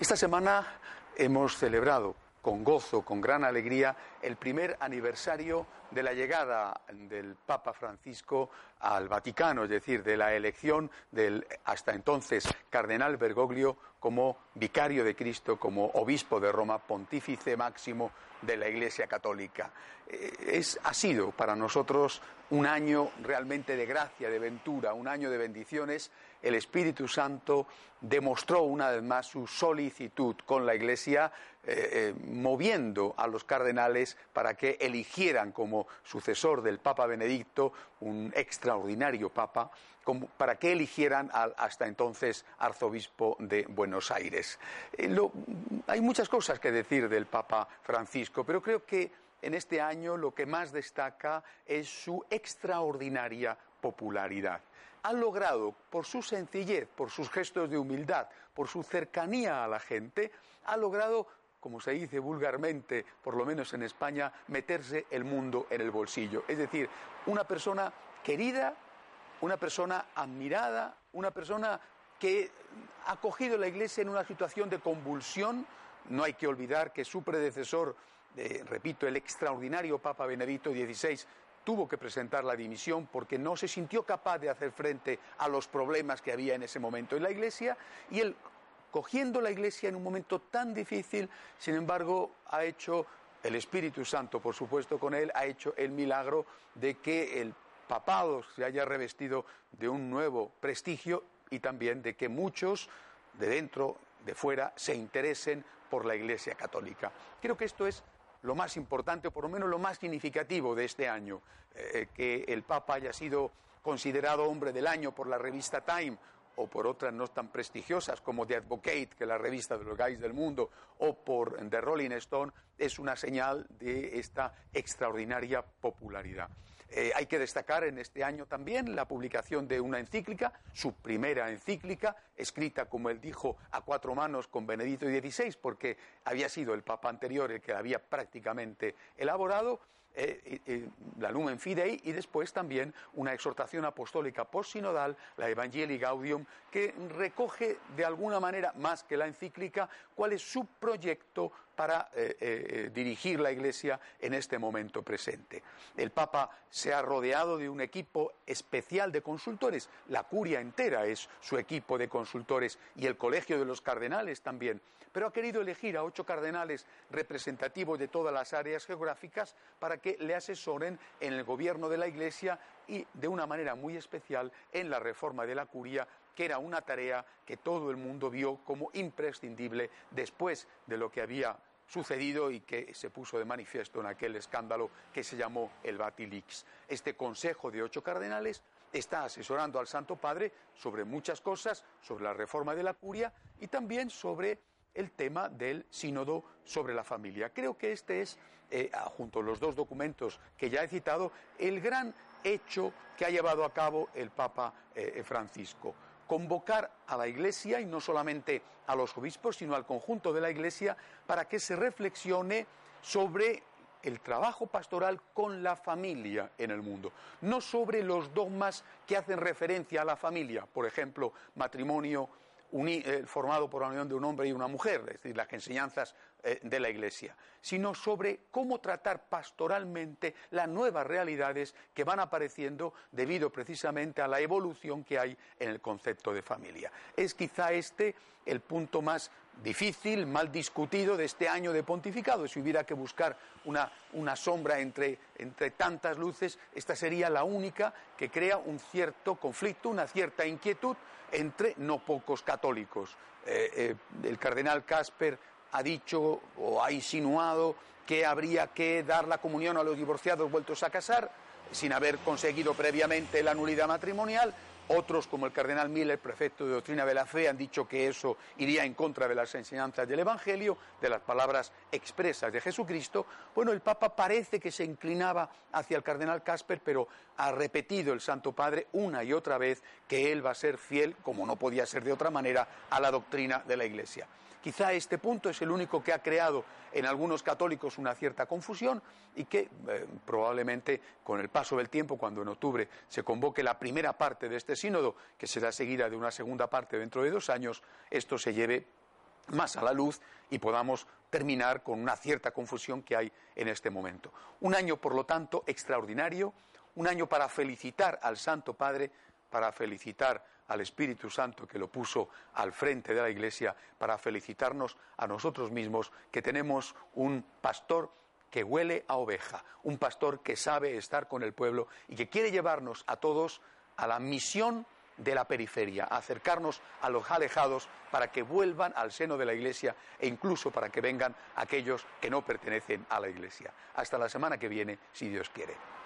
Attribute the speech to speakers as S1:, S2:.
S1: Esta semana hemos celebrado con gozo, con gran alegría, el primer aniversario de la llegada del Papa Francisco al Vaticano, es decir, de la elección del hasta entonces cardenal Bergoglio como vicario de Cristo, como obispo de Roma, pontífice máximo de la Iglesia Católica. Eh, es, ha sido para nosotros un año realmente de gracia, de ventura, un año de bendiciones. El Espíritu Santo demostró una vez más su solicitud con la Iglesia, eh, eh, moviendo a los cardenales para que eligieran como sucesor del Papa Benedicto, un extraordinario Papa, para que eligieran al hasta entonces arzobispo de Buenos Aires. Eh, hay muchas cosas que decir del Papa Francisco, pero creo que en este año lo que más destaca es su extraordinaria popularidad. Ha logrado, por su sencillez, por sus gestos de humildad, por su cercanía a la gente, ha logrado como se dice vulgarmente, por lo menos en España, meterse el mundo en el bolsillo. Es decir, una persona querida, una persona admirada, una persona que ha cogido la Iglesia en una situación de convulsión. No hay que olvidar que su predecesor, eh, repito, el extraordinario Papa Benedicto XVI, tuvo que presentar la dimisión porque no se sintió capaz de hacer frente a los problemas que había en ese momento en la Iglesia y cogiendo la Iglesia en un momento tan difícil, sin embargo, ha hecho el Espíritu Santo, por supuesto, con él, ha hecho el milagro de que el papado se haya revestido de un nuevo prestigio y también de que muchos de dentro, de fuera, se interesen por la Iglesia Católica. Creo que esto es lo más importante, o por lo menos lo más significativo de este año, eh, que el Papa haya sido considerado hombre del año por la revista Time o por otras no tan prestigiosas como The Advocate, que es la revista de los gays del mundo, o por The Rolling Stone, es una señal de esta extraordinaria popularidad. Eh, hay que destacar en este año también la publicación de una encíclica, su primera encíclica, escrita, como él dijo, a cuatro manos con Benedicto XVI, porque había sido el Papa anterior el que la había prácticamente elaborado eh, la Lumen Fidei y después también una exhortación apostólica postsinodal, la Evangelii Gaudium, que recoge de alguna manera, más que la encíclica, cuál es su proyecto para eh, eh, dirigir la Iglesia en este momento presente. El Papa se ha rodeado de un equipo especial de consultores, la curia entera es su equipo de consultores y el colegio de los cardenales también, pero ha querido elegir a ocho cardenales representativos de todas las áreas geográficas para que le asesoren en el gobierno de la Iglesia y de una manera muy especial en la reforma de la curia que era una tarea que todo el mundo vio como imprescindible después de lo que había sucedido y que se puso de manifiesto en aquel escándalo que se llamó el Batilix. Este Consejo de ocho cardenales está asesorando al Santo Padre sobre muchas cosas, sobre la reforma de la curia y también sobre el tema del sínodo sobre la familia. Creo que este es, eh, junto a los dos documentos que ya he citado, el gran hecho que ha llevado a cabo el Papa eh, Francisco convocar a la Iglesia, y no solamente a los obispos, sino al conjunto de la Iglesia, para que se reflexione sobre el trabajo pastoral con la familia en el mundo, no sobre los dogmas que hacen referencia a la familia, por ejemplo, matrimonio eh, formado por la unión de un hombre y una mujer, es decir, las enseñanzas eh, de la Iglesia, sino sobre cómo tratar pastoralmente las nuevas realidades que van apareciendo debido precisamente a la evolución que hay en el concepto de familia. Es quizá este el punto más difícil, mal discutido de este año de pontificado. Si hubiera que buscar una, una sombra entre, entre, tantas luces, esta sería la única que crea un cierto conflicto, una cierta inquietud entre no pocos católicos. Eh, eh, el cardenal Casper ha dicho o ha insinuado que habría que dar la comunión a los divorciados vueltos a casar sin haber conseguido previamente la nulidad matrimonial otros, como el cardenal Miller, prefecto de doctrina de la fe, han dicho que eso iría en contra de las enseñanzas del Evangelio, de las palabras expresas de Jesucristo. Bueno, el Papa parece que se inclinaba hacia el cardenal Casper, pero ha repetido el Santo Padre una y otra vez que él va a ser fiel, como no podía ser de otra manera, a la doctrina de la Iglesia. Quizá este punto es el único que ha creado en algunos católicos una cierta confusión y que eh, probablemente con el paso del tiempo, cuando en octubre se convoque la primera parte de este sínodo, que será seguida de una segunda parte dentro de dos años, esto se lleve más a la luz y podamos terminar con una cierta confusión que hay en este momento. Un año, por lo tanto, extraordinario, un año para felicitar al Santo Padre, para felicitar al Espíritu Santo que lo puso al frente de la Iglesia, para felicitarnos a nosotros mismos que tenemos un pastor que huele a oveja, un pastor que sabe estar con el pueblo y que quiere llevarnos a todos a la misión de la periferia, acercarnos a los alejados para que vuelvan al seno de la Iglesia e incluso para que vengan aquellos que no pertenecen a la Iglesia. Hasta la semana que viene, si Dios quiere.